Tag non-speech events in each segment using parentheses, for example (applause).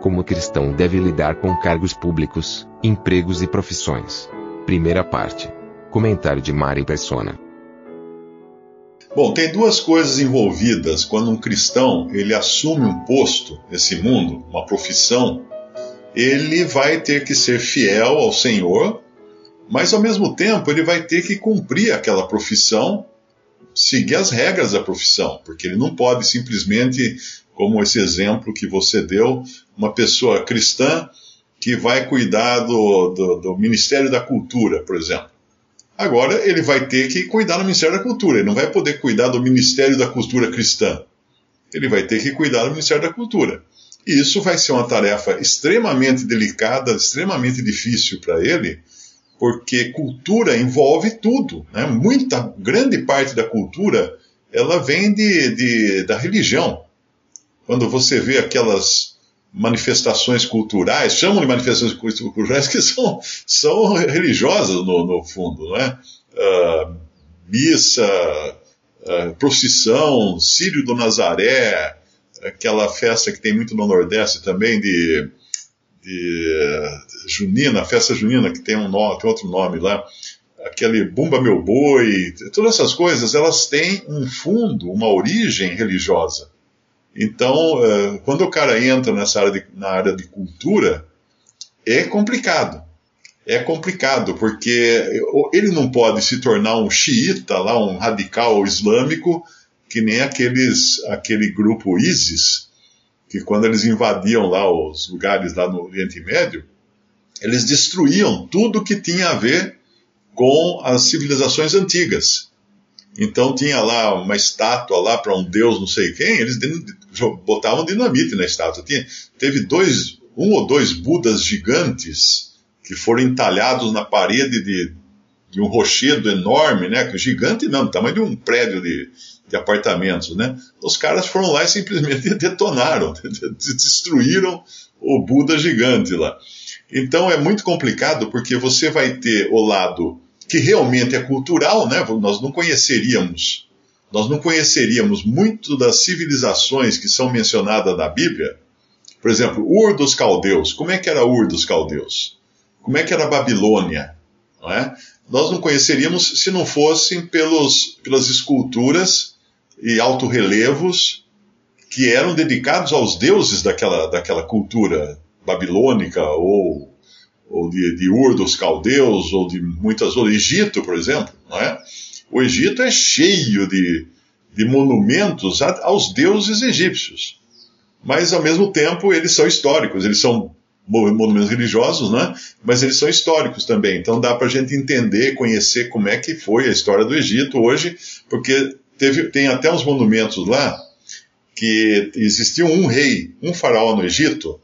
Como cristão deve lidar com cargos públicos, empregos e profissões. Primeira parte. Comentário de Mari Persona. Bom, tem duas coisas envolvidas quando um cristão ele assume um posto nesse mundo, uma profissão. Ele vai ter que ser fiel ao Senhor, mas ao mesmo tempo ele vai ter que cumprir aquela profissão, seguir as regras da profissão, porque ele não pode simplesmente, como esse exemplo que você deu, uma pessoa cristã que vai cuidar do, do, do Ministério da Cultura, por exemplo. Agora ele vai ter que cuidar do Ministério da Cultura, ele não vai poder cuidar do Ministério da Cultura Cristã. Ele vai ter que cuidar do Ministério da Cultura. E isso vai ser uma tarefa extremamente delicada, extremamente difícil para ele, porque cultura envolve tudo. Né? Muita, grande parte da cultura, ela vem de, de, da religião. Quando você vê aquelas manifestações culturais, chamam de manifestações culturais que são, são religiosas no, no fundo, não é? Uh, missa, uh, procissão, Sírio do Nazaré, aquela festa que tem muito no Nordeste também de, de Junina, festa junina que tem um tem outro nome lá, aquele Bumba Meu Boi, todas essas coisas, elas têm um fundo, uma origem religiosa. Então, quando o cara entra nessa área de, na área de cultura, é complicado. É complicado, porque ele não pode se tornar um xiita, lá, um radical islâmico, que nem aqueles, aquele grupo ISIS, que quando eles invadiam lá os lugares lá no Oriente Médio, eles destruíam tudo que tinha a ver com as civilizações antigas. Então tinha lá uma estátua lá para um deus não sei quem, eles botavam dinamite na estátua. Tinha, teve dois, um ou dois budas gigantes que foram entalhados na parede de, de um rochedo enorme, né? Gigante não, do tamanho de um prédio de, de apartamentos, né? Os caras foram lá e simplesmente (laughs) detonaram, (laughs) destruíram o Buda gigante lá. Então é muito complicado porque você vai ter o lado que realmente é cultural, né? Nós não conheceríamos, nós não conheceríamos muito das civilizações que são mencionadas na Bíblia. Por exemplo, Ur dos Caldeus. Como é que era Ur dos Caldeus? Como é que era Babilônia? Não é? Nós não conheceríamos se não fossem pelos, pelas esculturas e alto-relevos que eram dedicados aos deuses daquela, daquela cultura babilônica ou ou de, de Ur dos Caldeus, ou de muitas outras, Egito, por exemplo, não é? O Egito é cheio de, de monumentos aos deuses egípcios. Mas, ao mesmo tempo, eles são históricos, eles são monumentos religiosos, né? mas eles são históricos também. Então dá para a gente entender, conhecer como é que foi a história do Egito hoje, porque teve, tem até uns monumentos lá que existia um rei, um faraó no Egito,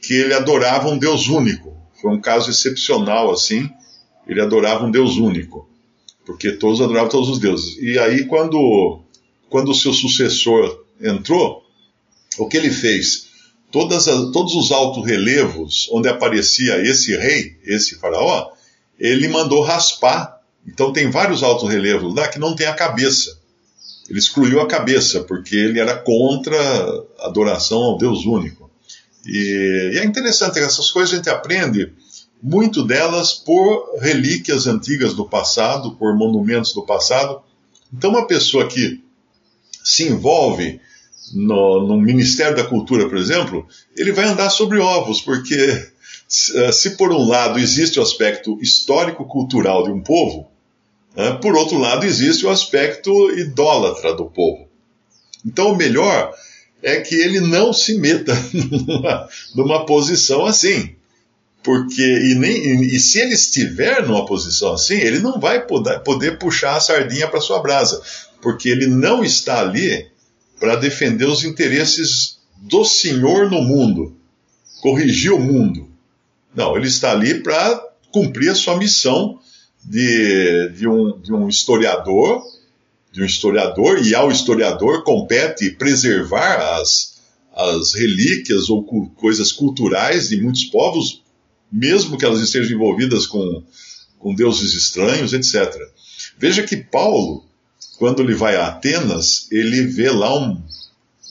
que ele adorava um Deus único. Foi um caso excepcional assim. Ele adorava um Deus único, porque todos adoravam todos os deuses. E aí quando quando o seu sucessor entrou, o que ele fez? Todas as, todos os altos relevos onde aparecia esse rei, esse faraó, ele mandou raspar. Então tem vários altos relevos lá que não tem a cabeça. Ele excluiu a cabeça, porque ele era contra a adoração ao Deus único. E, e é interessante, essas coisas a gente aprende, muito delas por relíquias antigas do passado, por monumentos do passado. Então, uma pessoa que se envolve no, no Ministério da Cultura, por exemplo, ele vai andar sobre ovos, porque se por um lado existe o aspecto histórico-cultural de um povo, né, por outro lado existe o aspecto idólatra do povo. Então, o melhor é que ele não se meta (laughs) numa, numa posição assim. Porque, e, nem, e se ele estiver numa posição assim, ele não vai poder, puxar a sardinha para sua brasa. porque ele não está ali para defender os interesses do Senhor no mundo, corrigir o mundo. Não, ele está ali para cumprir a sua missão de, de, um, de um historiador, de um historiador, e ao historiador compete preservar as, as relíquias ou coisas culturais de muitos povos, mesmo que elas estejam envolvidas com, com deuses estranhos, etc. Veja que Paulo, quando ele vai a Atenas, ele vê lá um,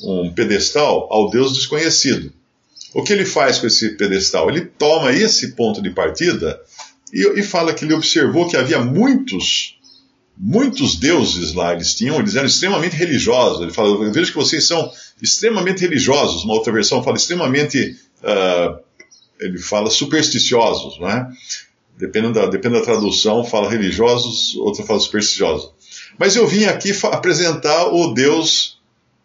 um pedestal ao Deus desconhecido. O que ele faz com esse pedestal? Ele toma esse ponto de partida e, e fala que ele observou que havia muitos, muitos deuses lá, eles tinham, eles eram extremamente religiosos. Ele fala, eu vejo que vocês são extremamente religiosos. Uma outra versão fala extremamente, uh, ele fala supersticiosos, né? Dependendo da, dependendo da tradução, fala religiosos, outra fala supersticiosos. Mas eu vim aqui apresentar o Deus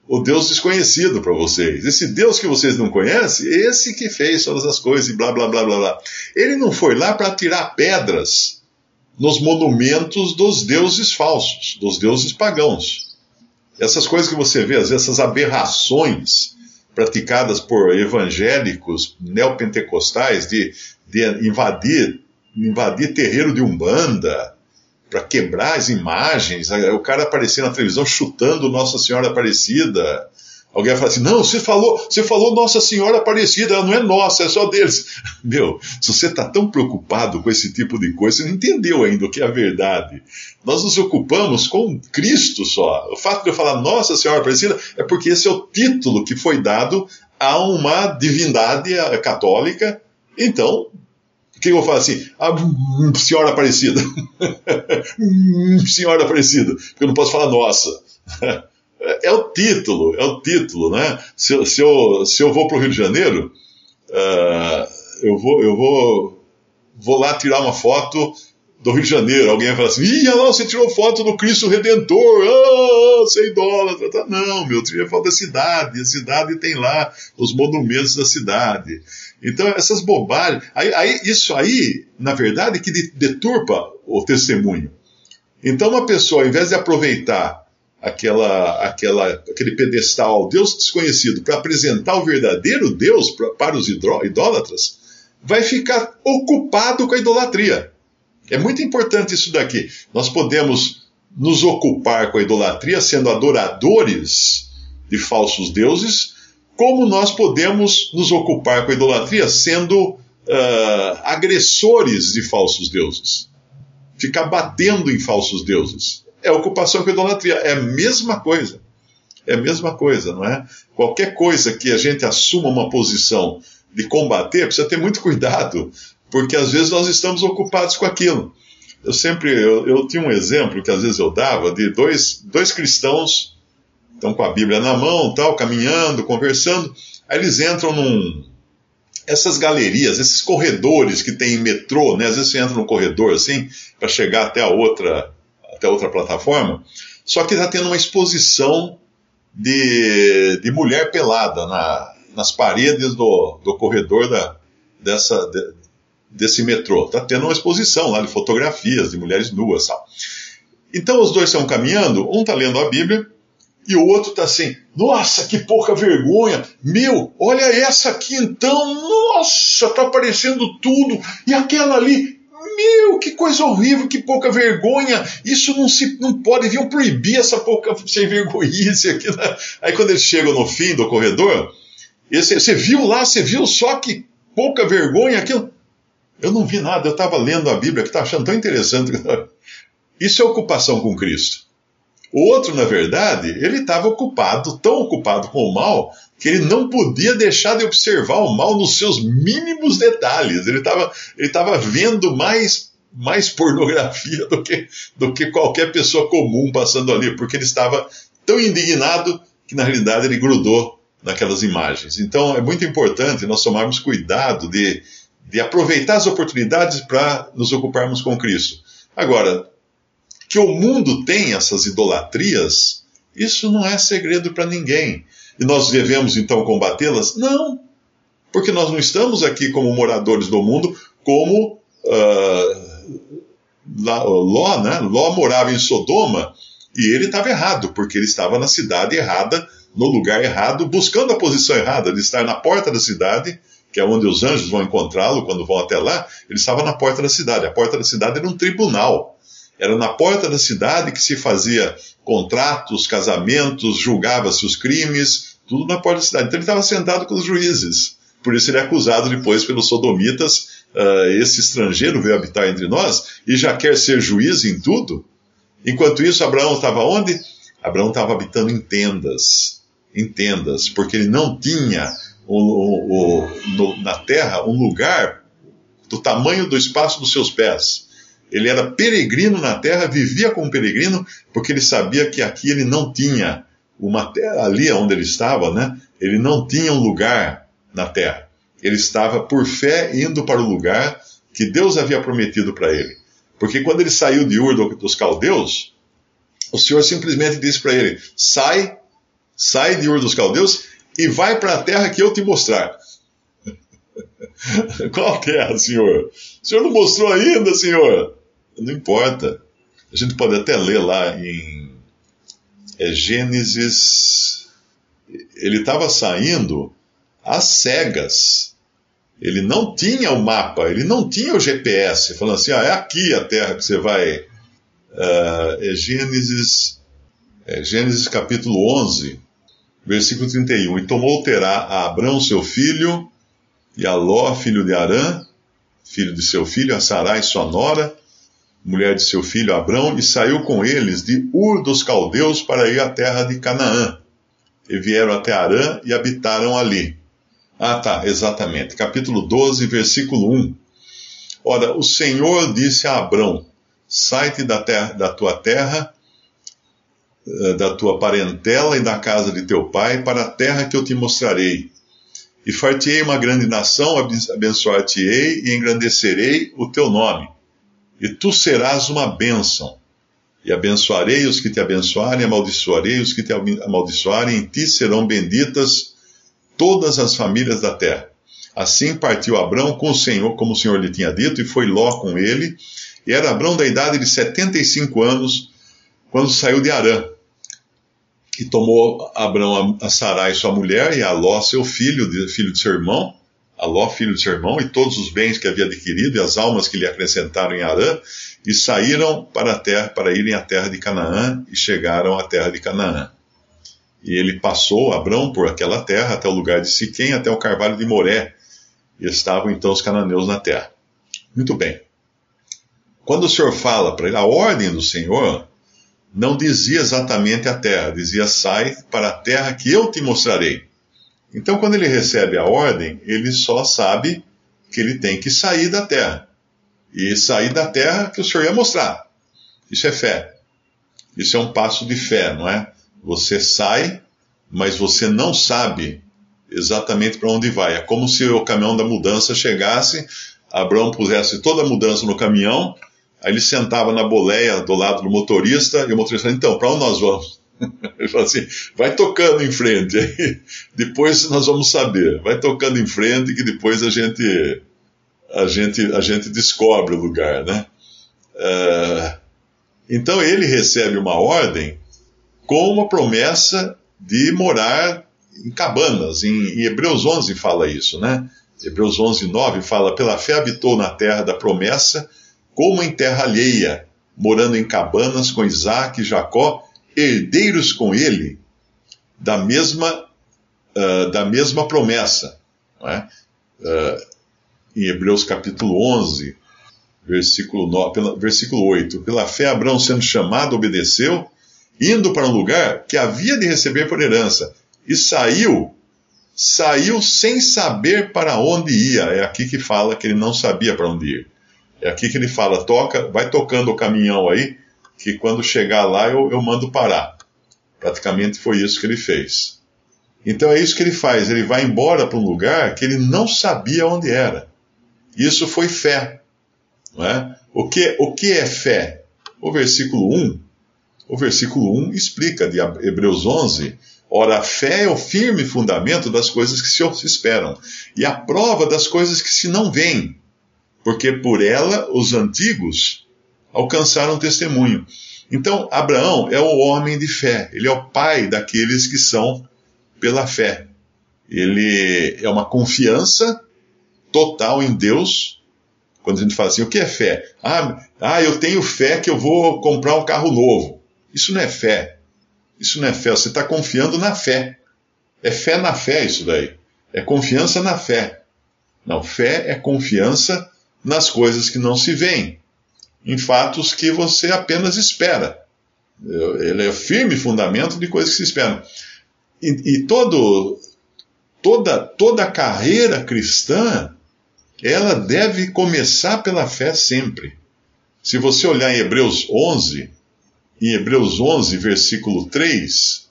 o Deus desconhecido para vocês. Esse Deus que vocês não conhecem, esse que fez todas as coisas e blá blá blá blá blá. Ele não foi lá para tirar pedras nos monumentos dos deuses falsos, dos deuses pagãos. Essas coisas que você vê, às vezes, essas aberrações praticadas por evangélicos neopentecostais de, de invadir, invadir terreiro de umbanda, para quebrar as imagens, o cara aparecer na televisão chutando Nossa Senhora Aparecida. Alguém vai falar assim: não, você falou, você falou Nossa Senhora Aparecida, ela não é nossa, é só deles. (laughs) Meu, se você está tão preocupado com esse tipo de coisa, você não entendeu ainda o que é a verdade. Nós nos ocupamos com Cristo só. O fato de eu falar Nossa Senhora Aparecida é porque esse é o título que foi dado a uma divindade católica. Então, o que eu falar assim? Ah, hum, senhora Aparecida. (laughs) Hum, senhora Aparecida. Porque eu não posso falar nossa. (laughs) É o título, é o título, né? Se, se, eu, se eu vou para o Rio de Janeiro, uh, eu, vou, eu vou, vou lá tirar uma foto do Rio de Janeiro. Alguém vai falar assim: Ih, lá, você tirou foto do Cristo Redentor, ah, você é idólatra. Tá, não, meu, eu tirei foto da cidade. A cidade tem lá os monumentos da cidade. Então, essas bobagens. Aí, aí, isso aí, na verdade, que deturpa o testemunho. Então, uma pessoa, ao invés de aproveitar aquela, aquela, aquele pedestal ao Deus desconhecido para apresentar o verdadeiro Deus pra, para os idólatras, vai ficar ocupado com a idolatria. É muito importante isso daqui. Nós podemos nos ocupar com a idolatria sendo adoradores de falsos deuses, como nós podemos nos ocupar com a idolatria sendo uh, agressores de falsos deuses. Ficar batendo em falsos deuses. É ocupação com idolatria. É a mesma coisa. É a mesma coisa, não é? Qualquer coisa que a gente assuma uma posição de combater, precisa ter muito cuidado, porque às vezes nós estamos ocupados com aquilo. Eu sempre, eu, eu tinha um exemplo que às vezes eu dava de dois, dois cristãos estão com a Bíblia na mão, tal, caminhando, conversando. Aí eles entram num. Essas galerias, esses corredores que tem em metrô, né? Às vezes você entra no corredor assim, para chegar até a outra, outra plataforma. Só que está tendo uma exposição de, de mulher pelada na, nas paredes do, do corredor da, dessa, de, desse metrô. Está tendo uma exposição lá de fotografias de mulheres nuas tal. Então os dois estão caminhando, um está lendo a Bíblia e o outro tá assim, nossa, que pouca vergonha, meu, olha essa aqui então, nossa, tá aparecendo tudo, e aquela ali, meu, que coisa horrível, que pouca vergonha, isso não se não pode, deviam proibir essa pouca sem vergonhice aqui. Né? Aí quando eles chegam no fim do corredor, esse, você viu lá, você viu só que pouca vergonha aquilo? Eu não vi nada, eu estava lendo a Bíblia que está achando tão interessante. (laughs) Isso é ocupação com Cristo. O outro, na verdade, ele estava ocupado, tão ocupado com o mal, que ele não podia deixar de observar o mal nos seus mínimos detalhes. Ele estava ele tava vendo mais, mais pornografia do que, do que qualquer pessoa comum passando ali, porque ele estava tão indignado que, na realidade, ele grudou naquelas imagens. Então, é muito importante nós tomarmos cuidado de, de aproveitar as oportunidades para nos ocuparmos com Cristo. Agora, que o mundo tem essas idolatrias, isso não é segredo para ninguém. E nós devemos então combatê-las? Não, porque nós não estamos aqui como moradores do mundo, como uh, Ló, né? Ló morava em Sodoma E ele estava errado, porque ele estava na cidade errada, no lugar errado, buscando a posição errada, de estar na porta da cidade, que é onde os anjos vão encontrá-lo quando vão até lá. Ele estava na porta da cidade. A porta da cidade era um tribunal. Era na porta da cidade que se fazia contratos, casamentos, julgava-se os crimes, tudo na porta da cidade. Então ele estava sentado com os juízes. Por isso ele é acusado depois pelos sodomitas. Uh, esse estrangeiro veio habitar entre nós e já quer ser juiz em tudo. Enquanto isso, Abraão estava onde? Abraão estava habitando em tendas. Em tendas, porque ele não tinha o, o, o, no, na terra um lugar do tamanho do espaço dos seus pés. Ele era peregrino na terra, vivia como peregrino, porque ele sabia que aqui ele não tinha uma terra, ali onde ele estava, né? Ele não tinha um lugar na terra. Ele estava por fé indo para o lugar que Deus havia prometido para ele. Porque quando ele saiu de Ur dos caldeus, o Senhor simplesmente disse para ele: sai, sai de Ur dos caldeus e vai para a terra que eu te mostrar. (laughs) Qual que é, Senhor? O Senhor não mostrou ainda, Senhor? Não importa. A gente pode até ler lá em é, Gênesis. Ele estava saindo às cegas. Ele não tinha o mapa, ele não tinha o GPS, falando assim: ah, é aqui a terra que você vai. Uh, é Gênesis, é Gênesis capítulo 11, versículo 31. E tomou Terá a Abrão, seu filho, e a Ló, filho de Arã, filho de seu filho, a Sarai, sua nora, mulher de seu filho Abrão, e saiu com eles de Ur dos Caldeus para ir à terra de Canaã. E vieram até Arã e habitaram ali. Ah, tá, exatamente. Capítulo 12, versículo 1. Ora, o Senhor disse a Abrão: Sai-te da, da tua terra, eh, da tua parentela e da casa de teu pai, para a terra que eu te mostrarei. E fartei uma grande nação, abençoar-te-ei e engrandecerei o teu nome e tu serás uma bênção. E abençoarei os que te abençoarem, amaldiçoarei os que te amaldiçoarem, em ti serão benditas todas as famílias da terra. Assim partiu Abrão com o Senhor, como o Senhor lhe tinha dito, e foi Ló com ele. E era Abrão da idade de 75 anos, quando saiu de Arã. E tomou Abrão a Sarai, sua mulher, e a Ló, seu filho, filho de seu irmão, a Ló, filho de seu irmão, e todos os bens que havia adquirido, e as almas que lhe acrescentaram em Arã, e saíram para a terra, para irem à terra de Canaã, e chegaram à terra de Canaã. E ele passou, Abrão, por aquela terra, até o lugar de Siquém, até o carvalho de Moré, e estavam então os cananeus na terra. Muito bem. Quando o Senhor fala para ele, a ordem do Senhor não dizia exatamente a terra, dizia: sai para a terra que eu te mostrarei. Então, quando ele recebe a ordem, ele só sabe que ele tem que sair da terra. E sair da terra que o Senhor ia mostrar. Isso é fé. Isso é um passo de fé, não é? Você sai, mas você não sabe exatamente para onde vai. É como se o caminhão da mudança chegasse, Abraão pusesse toda a mudança no caminhão, aí ele sentava na boleia do lado do motorista, e o motorista então, para onde nós vamos? (laughs) Ele falou assim: vai tocando em frente, aí (laughs) depois nós vamos saber. Vai tocando em frente que depois a gente a gente a gente descobre o lugar, né? Uh, então ele recebe uma ordem com uma promessa de morar em cabanas. Em, em Hebreus 11 fala isso, né? Hebreus 11, 9 fala: pela fé habitou na terra da promessa, como em terra alheia, morando em cabanas com Isaac e Jacó herdeiros com ele da mesma, uh, da mesma promessa. É? Uh, em Hebreus capítulo 11, versículo, 9, pela, versículo 8. Pela fé, Abraão, sendo chamado, obedeceu, indo para um lugar que havia de receber por herança, e saiu, saiu sem saber para onde ia. É aqui que fala que ele não sabia para onde ir. É aqui que ele fala, toca, vai tocando o caminhão aí, que quando chegar lá eu, eu mando parar. Praticamente foi isso que ele fez. Então é isso que ele faz, ele vai embora para um lugar que ele não sabia onde era. Isso foi fé. Não é? o, que, o que é fé? O versículo 1, o versículo 1 explica de Hebreus 11, ora a fé é o firme fundamento das coisas que se esperam e a prova das coisas que se não veem, porque por ela os antigos alcançaram testemunho. Então, Abraão é o homem de fé, ele é o pai daqueles que são pela fé. Ele é uma confiança total em Deus. Quando a gente fala assim, o que é fé? Ah, ah, eu tenho fé que eu vou comprar um carro novo. Isso não é fé. Isso não é fé. Você está confiando na fé. É fé na fé isso daí. É confiança na fé. Não, fé é confiança nas coisas que não se veem, em fatos que você apenas espera. Ele é firme fundamento de coisas que se esperam. E, e todo, toda, toda a carreira cristã, ela deve começar pela fé sempre. Se você olhar em Hebreus 11, em Hebreus 11, versículo 3,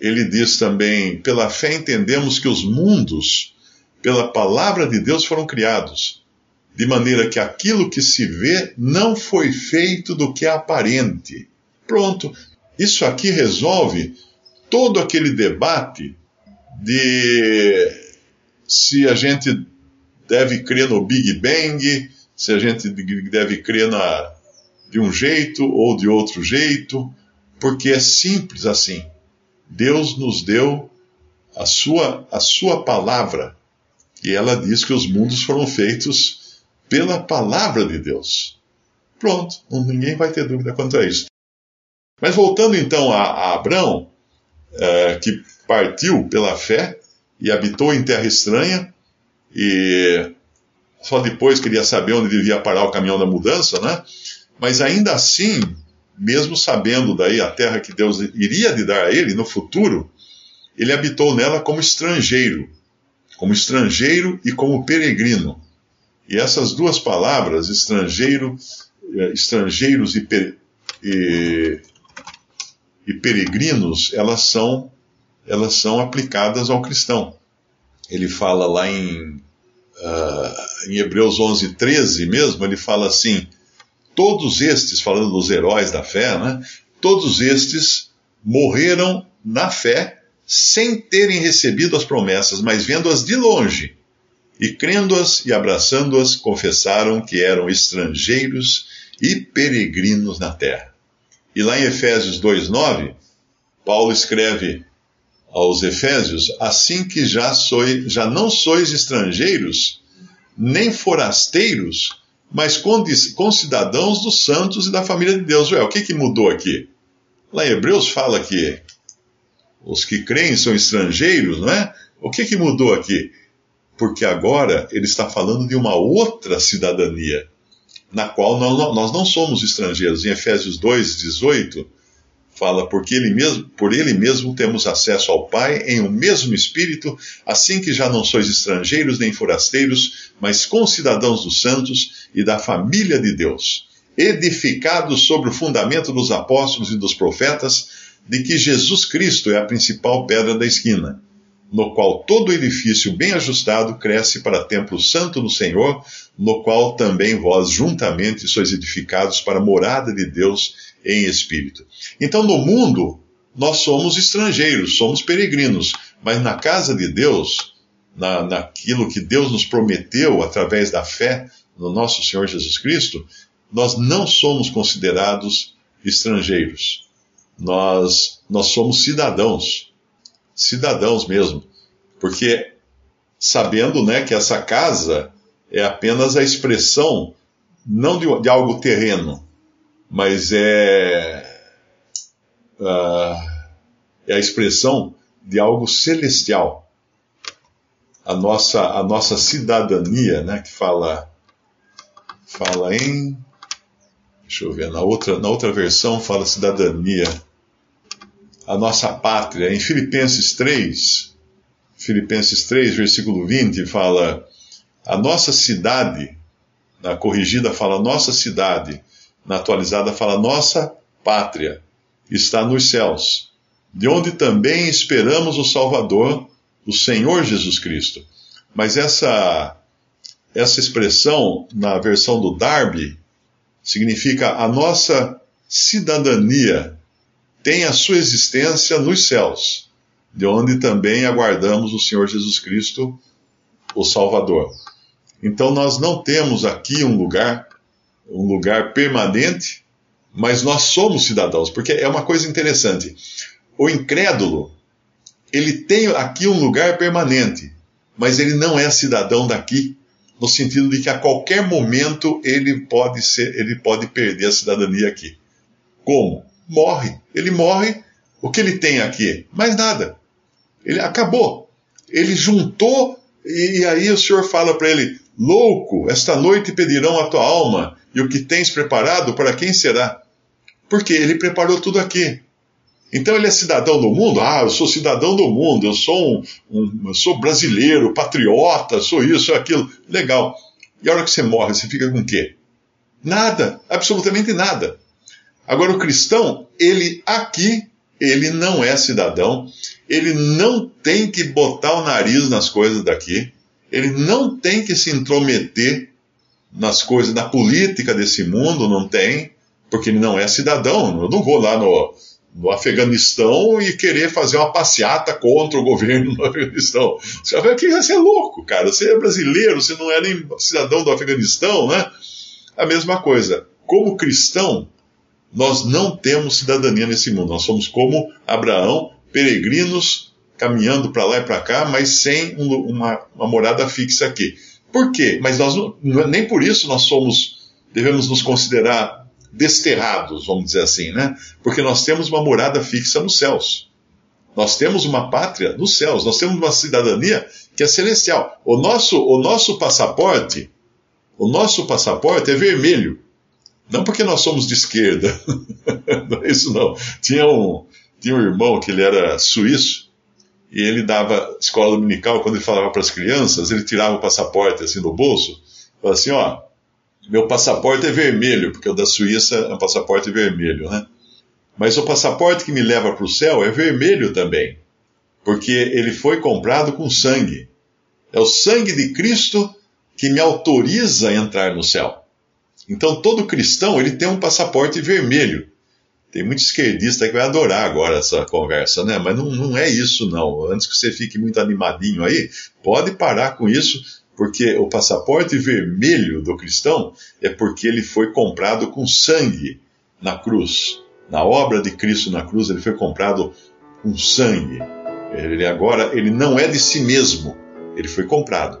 ele diz também: pela fé entendemos que os mundos, pela palavra de Deus, foram criados, de maneira que aquilo que se vê não foi feito do que é aparente. Pronto. Isso aqui resolve todo aquele debate de se a gente deve crer no Big Bang, se a gente deve crer na, de um jeito ou de outro jeito, porque é simples assim. Deus nos deu a sua, a sua palavra, e ela diz que os mundos foram feitos pela palavra de Deus. Pronto, ninguém vai ter dúvida quanto a isso. Mas voltando então a, a Abraão, é, que partiu pela fé e habitou em terra estranha, e só depois queria saber onde devia parar o caminhão da mudança, né? Mas ainda assim, mesmo sabendo daí a terra que Deus iria lhe dar a ele no futuro, ele habitou nela como estrangeiro, como estrangeiro e como peregrino. E essas duas palavras, estrangeiro, eh, estrangeiros e, per, e, e peregrinos, elas são, elas são aplicadas ao cristão. Ele fala lá em, uh, em Hebreus 11, 13 mesmo, ele fala assim, Todos estes, falando dos heróis da fé, né? Todos estes morreram na fé sem terem recebido as promessas, mas vendo-as de longe e crendo-as e abraçando-as, confessaram que eram estrangeiros e peregrinos na terra. E lá em Efésios 2:9, Paulo escreve aos Efésios: assim que já sois, já não sois estrangeiros, nem forasteiros, mas concidadãos dos santos e da família de Deus. Ué, o que, que mudou aqui? Lá em Hebreus fala que os que creem são estrangeiros, não é? O que, que mudou aqui? Porque agora ele está falando de uma outra cidadania, na qual nós, não somos estrangeiros. Em Efésios 2, 18 fala, porque ele mesmo, por ele mesmo temos acesso ao Pai em um mesmo Espírito, assim que já não sois estrangeiros nem forasteiros, mas concidadãos dos santos e da família de Deus, edificados sobre o fundamento dos apóstolos e dos profetas, de que Jesus Cristo é a principal pedra da esquina, no qual todo edifício bem ajustado cresce para templo santo do Senhor, no qual também vós juntamente sois edificados para morada de Deus em espírito. Então, no mundo, nós somos estrangeiros, somos peregrinos, mas na casa de Deus, na, naquilo que Deus nos prometeu através da fé no nosso Senhor Jesus Cristo, nós não somos considerados estrangeiros. Nós, nós somos cidadãos, cidadãos mesmo, porque sabendo né, que essa casa é apenas a expressão não de, de algo terreno, mas é, uh, é a expressão de algo celestial. A nossa, a nossa cidadania, né, que fala, fala em. Deixa eu ver, na outra, na outra versão fala cidadania. A nossa pátria, em Filipenses 3, Filipenses 3, versículo 20, fala: A nossa cidade, na corrigida fala nossa cidade, na atualizada fala nossa pátria está nos céus, de onde também esperamos o Salvador, o Senhor Jesus Cristo. Mas essa essa expressão na versão do Darby significa a nossa cidadania tem a sua existência nos céus, de onde também aguardamos o Senhor Jesus Cristo, o Salvador. Então nós não temos aqui um lugar um lugar permanente, Mas nós somos cidadãos, porque é uma coisa interessante. O incrédulo, ele tem aqui um lugar permanente, mas ele não é cidadão daqui, no sentido de que a qualquer momento ele pode ser, ele pode perder a cidadania aqui. Como? Morre. Ele morre, o que ele tem aqui? Mais nada. Ele acabou. Ele juntou e aí o Senhor fala para ele: Louco, esta noite pedirão a tua alma, e o que tens preparado para quem será? Porque ele preparou tudo aqui. Então ele é cidadão do mundo? Ah, eu sou cidadão do mundo, eu sou um, um eu sou brasileiro, patriota, sou isso, sou aquilo. Legal. E a hora que você morre, você fica com o quê? Nada, absolutamente nada. Agora o cristão, ele aqui, ele não é cidadão, ele não tem que botar o nariz nas coisas daqui, ele não tem que se intrometer nas coisas da política desse mundo, não tem, porque ele não é cidadão. Eu não vou lá no, no Afeganistão e querer fazer uma passeata contra o governo no (laughs) Afeganistão. Você vai que você é louco, cara. Você é brasileiro, você não é nem cidadão do Afeganistão, né? A mesma coisa. Como cristão, nós não temos cidadania nesse mundo. Nós somos como Abraão, peregrinos caminhando para lá e para cá, mas sem um, uma, uma, morada fixa aqui. Por quê? Mas nós nem por isso nós somos devemos nos considerar desterrados, vamos dizer assim, né? Porque nós temos uma morada fixa nos céus. Nós temos uma pátria nos céus, nós temos uma cidadania que é celestial. O nosso, o nosso passaporte, o nosso passaporte é vermelho. Não porque nós somos de esquerda. (laughs) não é isso não. Tinha um, tinha um irmão que ele era suíço e ele dava escola dominical, quando ele falava para as crianças, ele tirava o passaporte assim do bolso, falava assim, ó, meu passaporte é vermelho, porque o da Suíça é um passaporte vermelho, né? Mas o passaporte que me leva para o céu é vermelho também, porque ele foi comprado com sangue. É o sangue de Cristo que me autoriza a entrar no céu. Então todo cristão ele tem um passaporte vermelho. Tem muito esquerdista que vai adorar agora essa conversa, né? Mas não, não é isso, não. Antes que você fique muito animadinho aí, pode parar com isso, porque o passaporte vermelho do cristão é porque ele foi comprado com sangue na cruz. Na obra de Cristo na cruz, ele foi comprado com sangue. Ele agora, ele não é de si mesmo, ele foi comprado.